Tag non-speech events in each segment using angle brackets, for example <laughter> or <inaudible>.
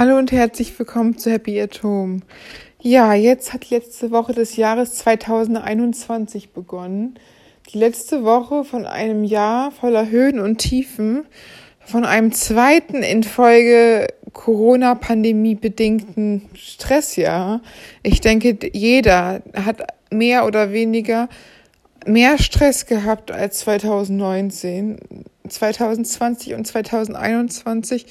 Hallo und herzlich willkommen zu Happy at Home. Ja, jetzt hat die letzte Woche des Jahres 2021 begonnen. Die letzte Woche von einem Jahr voller Höhen und Tiefen, von einem zweiten in Folge Corona-Pandemie bedingten Stressjahr. Ich denke, jeder hat mehr oder weniger mehr Stress gehabt als 2019. 2020 und 2021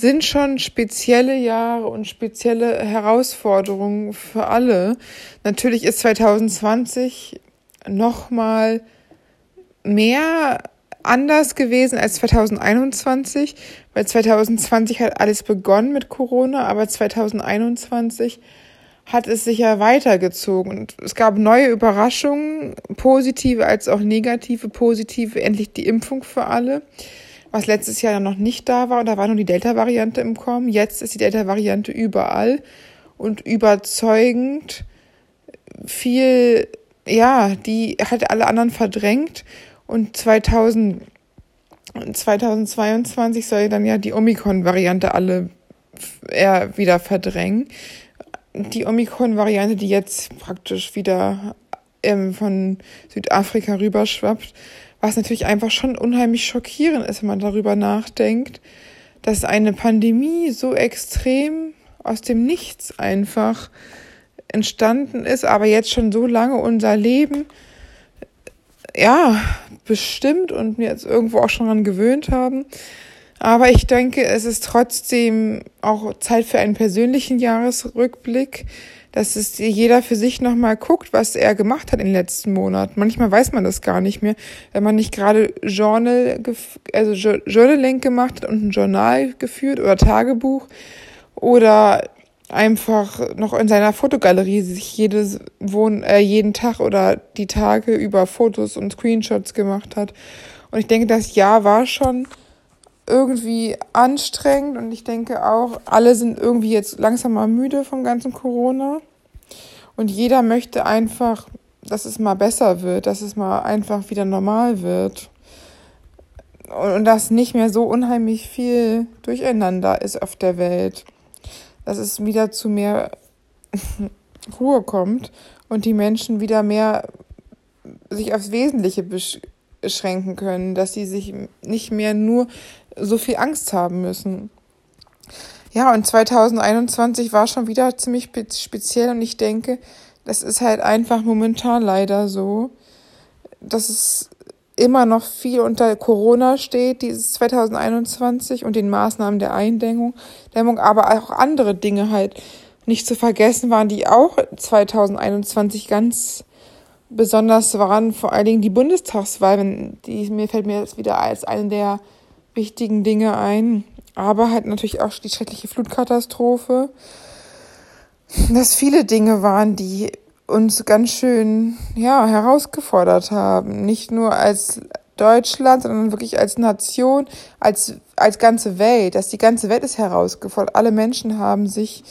sind schon spezielle Jahre und spezielle Herausforderungen für alle. Natürlich ist 2020 nochmal mehr anders gewesen als 2021, weil 2020 hat alles begonnen mit Corona, aber 2021 hat es sich ja weitergezogen. Und es gab neue Überraschungen, positive als auch negative, positive, endlich die Impfung für alle was letztes Jahr noch nicht da war. Und da war nur die Delta-Variante im Kommen. Jetzt ist die Delta-Variante überall und überzeugend viel, ja, die hat alle anderen verdrängt. Und 2000, 2022 soll dann ja die Omikron-Variante alle eher wieder verdrängen. Die Omikron-Variante, die jetzt praktisch wieder ähm, von Südafrika rüberschwappt, was natürlich einfach schon unheimlich schockierend ist, wenn man darüber nachdenkt, dass eine Pandemie so extrem aus dem Nichts einfach entstanden ist, aber jetzt schon so lange unser Leben ja bestimmt und mir jetzt irgendwo auch schon daran gewöhnt haben. Aber ich denke, es ist trotzdem auch Zeit für einen persönlichen Jahresrückblick, dass es jeder für sich nochmal guckt, was er gemacht hat in den letzten Monaten. Manchmal weiß man das gar nicht mehr, wenn man nicht gerade Journal, also Journaling gemacht hat und ein Journal geführt oder Tagebuch oder einfach noch in seiner Fotogalerie sich jedes Wohn äh, jeden Tag oder die Tage über Fotos und Screenshots gemacht hat. Und ich denke, das Jahr war schon irgendwie anstrengend und ich denke auch, alle sind irgendwie jetzt langsam mal müde vom ganzen Corona. Und jeder möchte einfach, dass es mal besser wird, dass es mal einfach wieder normal wird. Und dass nicht mehr so unheimlich viel Durcheinander ist auf der Welt. Dass es wieder zu mehr <laughs> Ruhe kommt und die Menschen wieder mehr sich aufs Wesentliche beschränken können, dass sie sich nicht mehr nur so viel Angst haben müssen. Ja, und 2021 war schon wieder ziemlich speziell und ich denke, das ist halt einfach momentan leider so, dass es immer noch viel unter Corona steht, dieses 2021 und den Maßnahmen der Eindämmung, Dämmung, aber auch andere Dinge halt nicht zu vergessen waren, die auch 2021 ganz besonders waren, vor allen Dingen die Bundestagswahl, die mir fällt mir jetzt wieder als eine der wichtigen Dinge ein, aber halt natürlich auch die schreckliche Flutkatastrophe, dass viele Dinge waren, die uns ganz schön ja herausgefordert haben, nicht nur als Deutschland, sondern wirklich als Nation, als als ganze Welt, dass die ganze Welt ist herausgefordert. Alle Menschen haben sich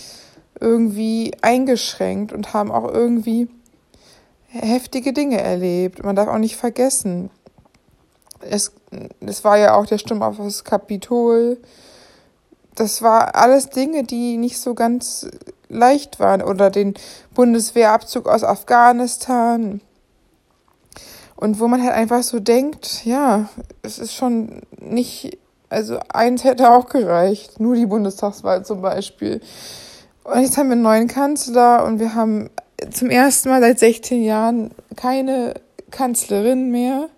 irgendwie eingeschränkt und haben auch irgendwie heftige Dinge erlebt. Man darf auch nicht vergessen, es, es war ja auch der Sturm auf das Kapitol. Das war alles Dinge, die nicht so ganz leicht waren. Oder den Bundeswehrabzug aus Afghanistan. Und wo man halt einfach so denkt, ja, es ist schon nicht, also eins hätte auch gereicht. Nur die Bundestagswahl zum Beispiel. Und jetzt haben wir einen neuen Kanzler und wir haben zum ersten Mal seit 16 Jahren keine Kanzlerin mehr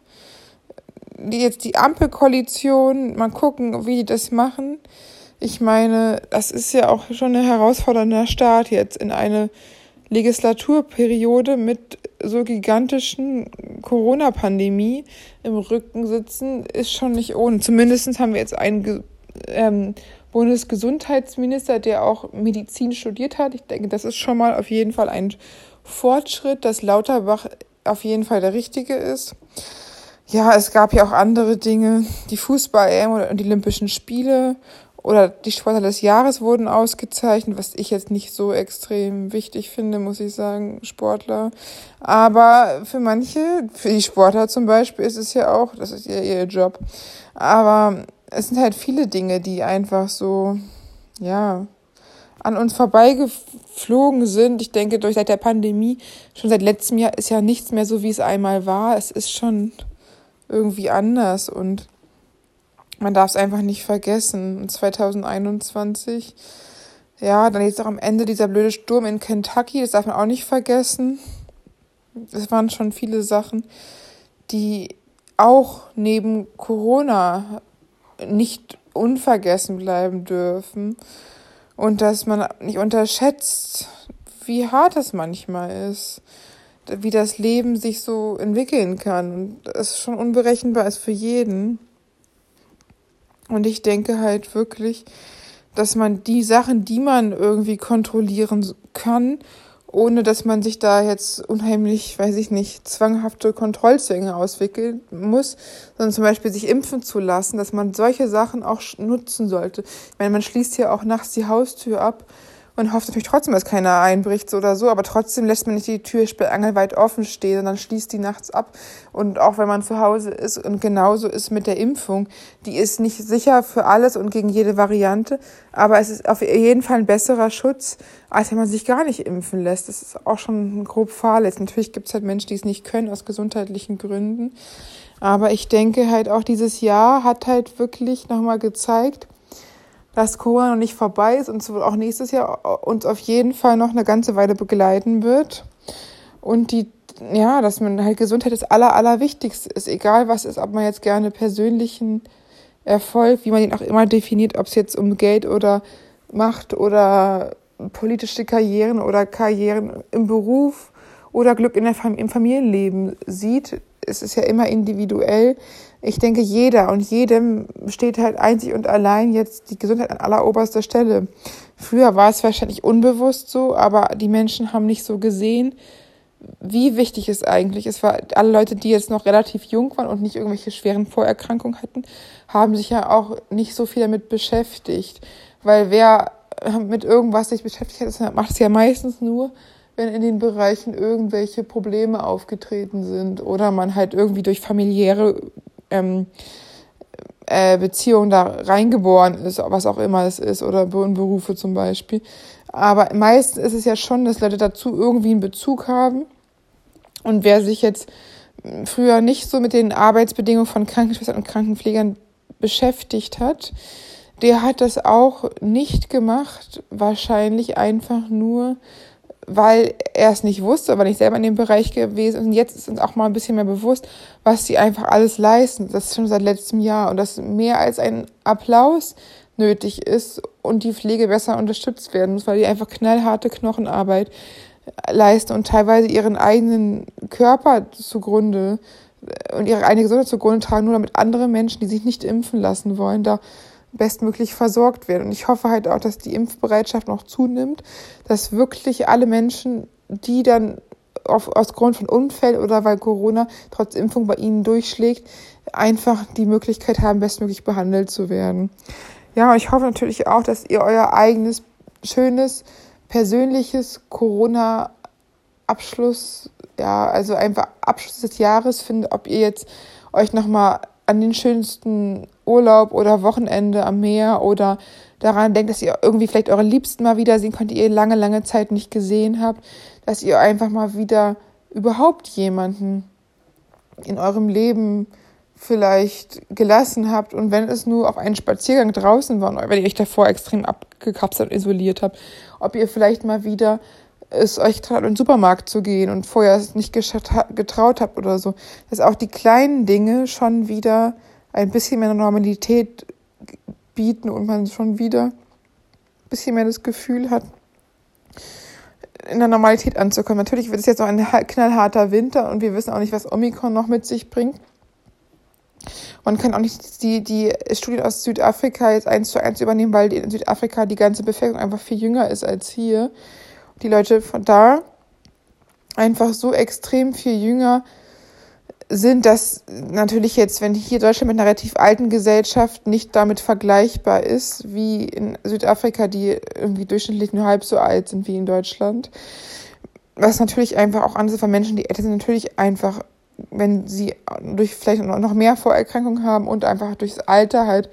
jetzt die Ampelkoalition, mal gucken, wie die das machen. Ich meine, das ist ja auch schon ein herausfordernder Start jetzt in eine Legislaturperiode mit so gigantischen Corona-Pandemie im Rücken sitzen, ist schon nicht ohne. Zumindest haben wir jetzt einen ähm, Bundesgesundheitsminister, der auch Medizin studiert hat. Ich denke, das ist schon mal auf jeden Fall ein Fortschritt, dass Lauterbach auf jeden Fall der Richtige ist. Ja, es gab ja auch andere Dinge. Die Fußball-EM und die Olympischen Spiele oder die Sportler des Jahres wurden ausgezeichnet, was ich jetzt nicht so extrem wichtig finde, muss ich sagen, Sportler. Aber für manche, für die Sportler zum Beispiel, ist es ja auch, das ist ja ihr Job. Aber es sind halt viele Dinge, die einfach so, ja, an uns vorbeigeflogen sind. Ich denke, durch seit der Pandemie, schon seit letztem Jahr, ist ja nichts mehr so, wie es einmal war. Es ist schon irgendwie anders und man darf es einfach nicht vergessen. 2021, ja, dann jetzt auch am Ende dieser blöde Sturm in Kentucky, das darf man auch nicht vergessen. Es waren schon viele Sachen, die auch neben Corona nicht unvergessen bleiben dürfen und dass man nicht unterschätzt, wie hart es manchmal ist, wie das Leben sich so entwickeln kann und es schon unberechenbar ist für jeden. Und ich denke halt wirklich, dass man die Sachen, die man irgendwie kontrollieren kann, ohne dass man sich da jetzt unheimlich, weiß ich nicht, zwanghafte Kontrollzwänge auswickeln muss, sondern zum Beispiel sich impfen zu lassen, dass man solche Sachen auch nutzen sollte. Ich meine, man schließt ja auch nachts die Haustür ab und hofft natürlich trotzdem, dass keiner einbricht oder so, aber trotzdem lässt man nicht die Tür angelweit offen stehen, sondern schließt die nachts ab. Und auch wenn man zu Hause ist und genauso ist mit der Impfung, die ist nicht sicher für alles und gegen jede Variante, aber es ist auf jeden Fall ein besserer Schutz, als wenn man sich gar nicht impfen lässt. Das ist auch schon grob fahrlässig. Natürlich gibt es halt Menschen, die es nicht können aus gesundheitlichen Gründen. Aber ich denke halt auch dieses Jahr hat halt wirklich nochmal gezeigt, dass Corona noch nicht vorbei ist und auch nächstes Jahr uns auf jeden Fall noch eine ganze Weile begleiten wird. Und die, ja, dass man halt Gesundheit das Aller, Allerwichtigste ist, egal was ist, ob man jetzt gerne persönlichen Erfolg, wie man ihn auch immer definiert, ob es jetzt um Geld oder Macht oder politische Karrieren oder Karrieren im Beruf oder Glück in der Fam im Familienleben sieht. Es ist ja immer individuell ich denke, jeder und jedem steht halt einzig und allein jetzt die Gesundheit an alleroberster Stelle. Früher war es wahrscheinlich unbewusst so, aber die Menschen haben nicht so gesehen, wie wichtig es eigentlich ist. War alle Leute, die jetzt noch relativ jung waren und nicht irgendwelche schweren Vorerkrankungen hatten, haben sich ja auch nicht so viel damit beschäftigt. Weil wer mit irgendwas sich beschäftigt hat, macht es ja meistens nur, wenn in den Bereichen irgendwelche Probleme aufgetreten sind oder man halt irgendwie durch familiäre ähm, äh, Beziehung da reingeboren ist, was auch immer es ist, oder Berufe zum Beispiel. Aber meistens ist es ja schon, dass Leute dazu irgendwie einen Bezug haben. Und wer sich jetzt früher nicht so mit den Arbeitsbedingungen von Krankenschwestern und Krankenpflegern beschäftigt hat, der hat das auch nicht gemacht, wahrscheinlich einfach nur, weil er es nicht wusste, weil ich selber in dem Bereich gewesen. Und jetzt ist uns auch mal ein bisschen mehr bewusst, was sie einfach alles leisten. Das ist schon seit letztem Jahr und dass mehr als ein Applaus nötig ist und die Pflege besser unterstützt werden muss, weil die einfach knallharte Knochenarbeit leisten und teilweise ihren eigenen Körper zugrunde und ihre eigene Gesundheit zugrunde tragen, nur damit andere Menschen, die sich nicht impfen lassen wollen, da bestmöglich versorgt werden. Und ich hoffe halt auch, dass die Impfbereitschaft noch zunimmt, dass wirklich alle Menschen, die dann auf, aus Grund von Unfällen oder weil Corona trotz Impfung bei ihnen durchschlägt, einfach die Möglichkeit haben, bestmöglich behandelt zu werden. Ja, ich hoffe natürlich auch, dass ihr euer eigenes, schönes, persönliches Corona-Abschluss, ja, also einfach Abschluss des Jahres findet, ob ihr jetzt euch nochmal an den schönsten Urlaub oder Wochenende am Meer oder daran denkt, dass ihr irgendwie vielleicht eure Liebsten mal wiedersehen könnt, die ihr lange, lange Zeit nicht gesehen habt, dass ihr einfach mal wieder überhaupt jemanden in eurem Leben vielleicht gelassen habt. Und wenn es nur auf einen Spaziergang draußen war, wenn ihr euch davor extrem abgekapselt und isoliert habt, ob ihr vielleicht mal wieder es euch traut, in den Supermarkt zu gehen und vorher es nicht getraut habt oder so, dass auch die kleinen Dinge schon wieder ein bisschen mehr Normalität bieten und man schon wieder ein bisschen mehr das Gefühl hat, in der Normalität anzukommen. Natürlich wird es jetzt noch ein knallharter Winter und wir wissen auch nicht, was Omikron noch mit sich bringt. Man kann auch nicht die, die Studien aus Südafrika jetzt eins zu eins übernehmen, weil in Südafrika die ganze Bevölkerung einfach viel jünger ist als hier die Leute von da einfach so extrem viel jünger sind, dass natürlich jetzt, wenn hier Deutschland mit einer relativ alten Gesellschaft nicht damit vergleichbar ist, wie in Südafrika, die irgendwie durchschnittlich nur halb so alt sind wie in Deutschland. Was natürlich einfach auch anders von Menschen, die älter sind, natürlich einfach, wenn sie durch vielleicht noch mehr Vorerkrankungen haben und einfach durchs Alter halt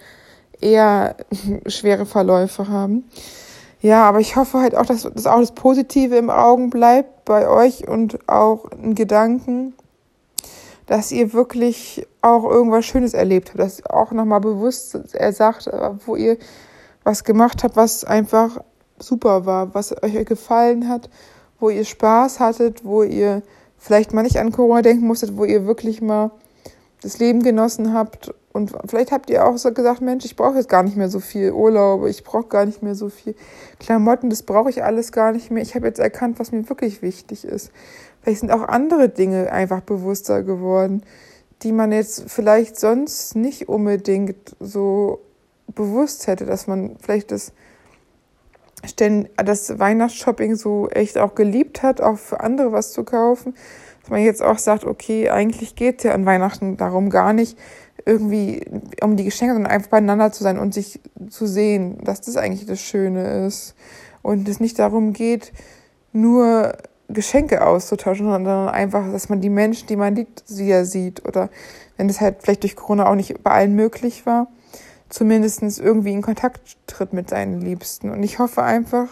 eher <laughs> schwere Verläufe haben. Ja, aber ich hoffe halt auch, dass, dass auch das Positive im Augen bleibt bei euch und auch in Gedanken, dass ihr wirklich auch irgendwas Schönes erlebt habt, dass ihr auch nochmal bewusst er sagt, wo ihr was gemacht habt, was einfach super war, was euch gefallen hat, wo ihr Spaß hattet, wo ihr vielleicht mal nicht an Corona denken musstet, wo ihr wirklich mal das Leben genossen habt. Und vielleicht habt ihr auch so gesagt, Mensch, ich brauche jetzt gar nicht mehr so viel Urlaube, ich brauche gar nicht mehr so viel Klamotten, das brauche ich alles gar nicht mehr. Ich habe jetzt erkannt, was mir wirklich wichtig ist. Vielleicht sind auch andere Dinge einfach bewusster geworden, die man jetzt vielleicht sonst nicht unbedingt so bewusst hätte, dass man vielleicht das, das Weihnachtsshopping so echt auch geliebt hat, auch für andere was zu kaufen. Dass man jetzt auch sagt, okay, eigentlich geht es ja an Weihnachten darum gar nicht, irgendwie um die Geschenke, sondern einfach beieinander zu sein und sich zu sehen, dass das eigentlich das Schöne ist. Und es nicht darum geht, nur Geschenke auszutauschen, sondern einfach, dass man die Menschen, die man liebt, wieder sieht. Oder wenn es halt vielleicht durch Corona auch nicht bei allen möglich war, zumindest irgendwie in Kontakt tritt mit seinen Liebsten. Und ich hoffe einfach,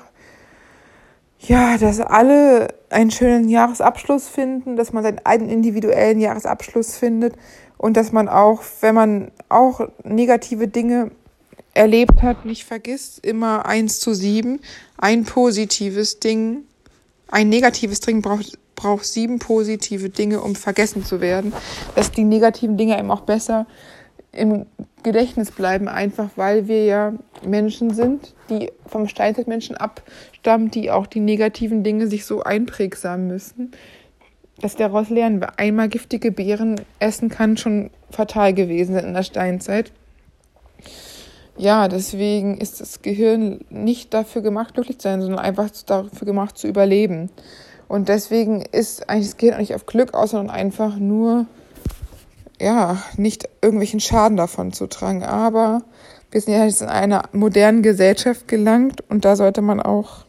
ja, dass alle einen schönen Jahresabschluss finden, dass man seinen eigenen individuellen Jahresabschluss findet und dass man auch, wenn man auch negative Dinge erlebt hat, nicht vergisst, immer eins zu sieben, ein positives Ding ein negatives Ding braucht, braucht sieben positive Dinge, um vergessen zu werden. Dass die negativen Dinge eben auch besser im Gedächtnis bleiben, einfach weil wir ja Menschen sind, die vom Steinzeitmenschen abstammen, die auch die negativen Dinge sich so einprägsam müssen, dass daraus lernen wir. Einmal giftige Beeren essen kann schon fatal gewesen sein in der Steinzeit ja, deswegen ist das Gehirn nicht dafür gemacht, glücklich zu sein, sondern einfach dafür gemacht, zu überleben. Und deswegen ist eigentlich das Gehirn auch nicht auf Glück aus, sondern einfach nur, ja, nicht irgendwelchen Schaden davon zu tragen. Aber wir sind ja jetzt in einer modernen Gesellschaft gelangt und da sollte man auch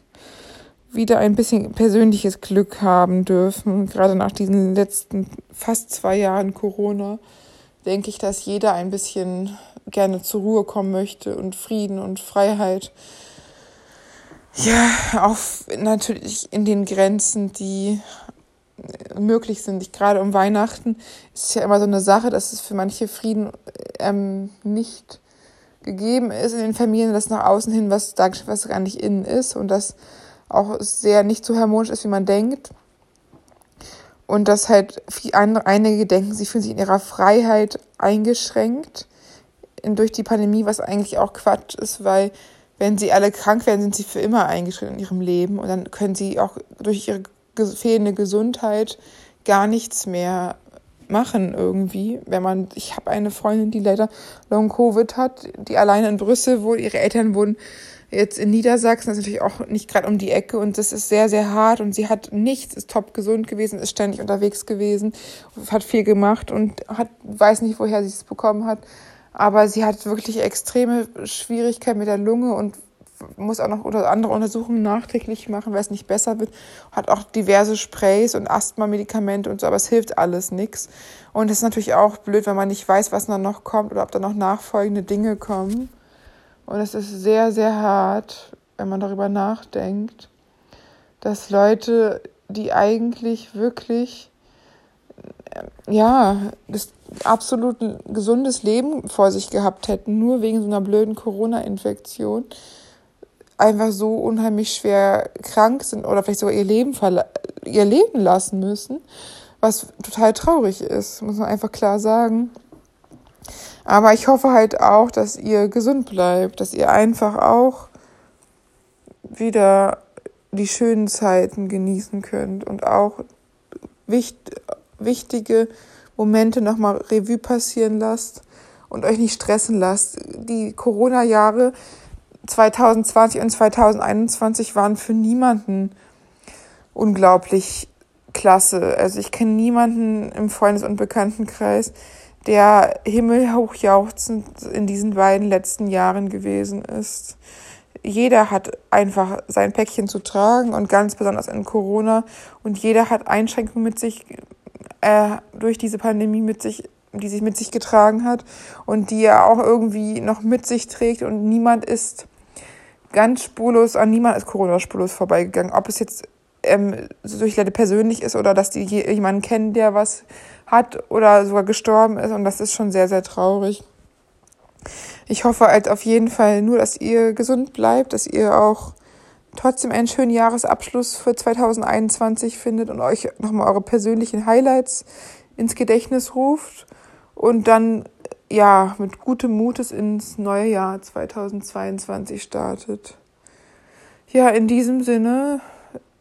wieder ein bisschen persönliches Glück haben dürfen. Gerade nach diesen letzten fast zwei Jahren Corona denke ich, dass jeder ein bisschen gerne zur Ruhe kommen möchte und Frieden und Freiheit. Ja, auch natürlich in den Grenzen, die möglich sind. Ich, gerade um Weihnachten ist es ja immer so eine Sache, dass es für manche Frieden ähm, nicht gegeben ist in den Familien, dass nach außen hin was, was gar nicht innen ist und das auch sehr nicht so harmonisch ist, wie man denkt. Und dass halt andere, einige denken, sie fühlen sich in ihrer Freiheit eingeschränkt durch die Pandemie, was eigentlich auch Quatsch ist, weil wenn sie alle krank werden, sind sie für immer eingeschränkt in ihrem Leben und dann können sie auch durch ihre fehlende Gesundheit gar nichts mehr machen irgendwie. Wenn man, ich habe eine Freundin, die leider Long Covid hat, die alleine in Brüssel wohnt, ihre Eltern wohnen jetzt in Niedersachsen, das ist natürlich auch nicht gerade um die Ecke und das ist sehr, sehr hart und sie hat nichts, ist top gesund gewesen, ist ständig unterwegs gewesen, hat viel gemacht und hat, weiß nicht, woher sie es bekommen hat aber sie hat wirklich extreme Schwierigkeiten mit der Lunge und muss auch noch andere Untersuchungen nachträglich machen, weil es nicht besser wird. Hat auch diverse Sprays und Asthma-Medikamente und so, aber es hilft alles nichts. Und es ist natürlich auch blöd, wenn man nicht weiß, was dann noch kommt oder ob da noch nachfolgende Dinge kommen. Und es ist sehr, sehr hart, wenn man darüber nachdenkt, dass Leute, die eigentlich wirklich ja, das absolut gesundes Leben vor sich gehabt hätten, nur wegen so einer blöden Corona-Infektion, einfach so unheimlich schwer krank sind oder vielleicht sogar ihr Leben, ihr Leben lassen müssen, was total traurig ist, muss man einfach klar sagen. Aber ich hoffe halt auch, dass ihr gesund bleibt, dass ihr einfach auch wieder die schönen Zeiten genießen könnt und auch wichtig, wichtige Momente nochmal Revue passieren lasst und euch nicht stressen lasst. Die Corona-Jahre 2020 und 2021 waren für niemanden unglaublich klasse. Also ich kenne niemanden im Freundes- und Bekanntenkreis, der himmelhochjauchzend in diesen beiden letzten Jahren gewesen ist. Jeder hat einfach sein Päckchen zu tragen und ganz besonders in Corona und jeder hat Einschränkungen mit sich äh, durch diese Pandemie mit sich, die sich mit sich getragen hat und die er auch irgendwie noch mit sich trägt und niemand ist ganz spurlos, an niemand ist Corona spurlos vorbeigegangen. Ob es jetzt ähm, durch Leute persönlich ist oder dass die jemanden kennen, der was hat oder sogar gestorben ist. Und das ist schon sehr, sehr traurig. Ich hoffe halt auf jeden Fall nur, dass ihr gesund bleibt, dass ihr auch trotzdem einen schönen Jahresabschluss für 2021 findet und euch nochmal eure persönlichen Highlights ins Gedächtnis ruft und dann ja mit gutem Mutes ins neue Jahr 2022 startet. Ja, in diesem Sinne,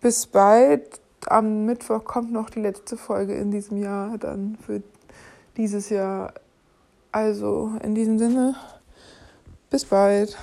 bis bald. Am Mittwoch kommt noch die letzte Folge in diesem Jahr dann für dieses Jahr. Also in diesem Sinne, bis bald.